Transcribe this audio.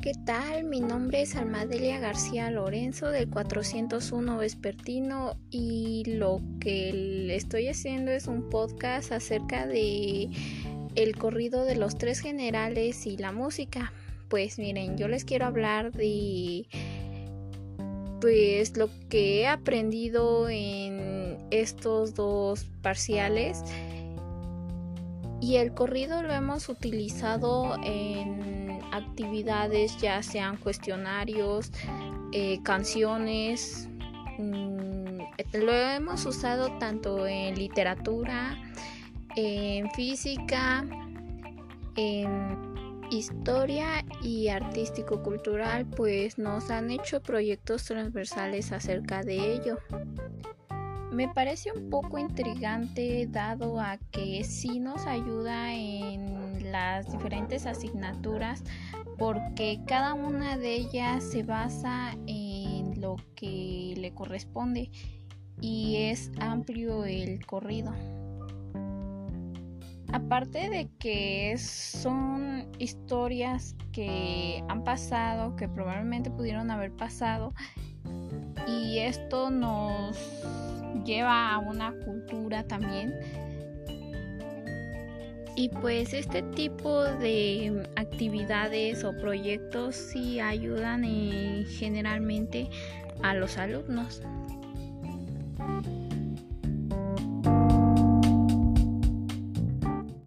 ¿qué tal? Mi nombre es Almadelia García Lorenzo del 401 Vespertino y lo que estoy haciendo es un podcast acerca de el corrido de los tres generales y la música. Pues miren, yo les quiero hablar de pues lo que he aprendido en estos dos parciales y el corrido lo hemos utilizado en actividades ya sean cuestionarios, eh, canciones, mm, lo hemos usado tanto en literatura, en física, en historia y artístico cultural, pues nos han hecho proyectos transversales acerca de ello. Me parece un poco intrigante dado a que sí nos ayuda en las diferentes asignaturas porque cada una de ellas se basa en lo que le corresponde y es amplio el corrido. Aparte de que son historias que han pasado, que probablemente pudieron haber pasado, y esto nos lleva a una cultura también. Y pues este tipo de actividades o proyectos sí ayudan eh, generalmente a los alumnos.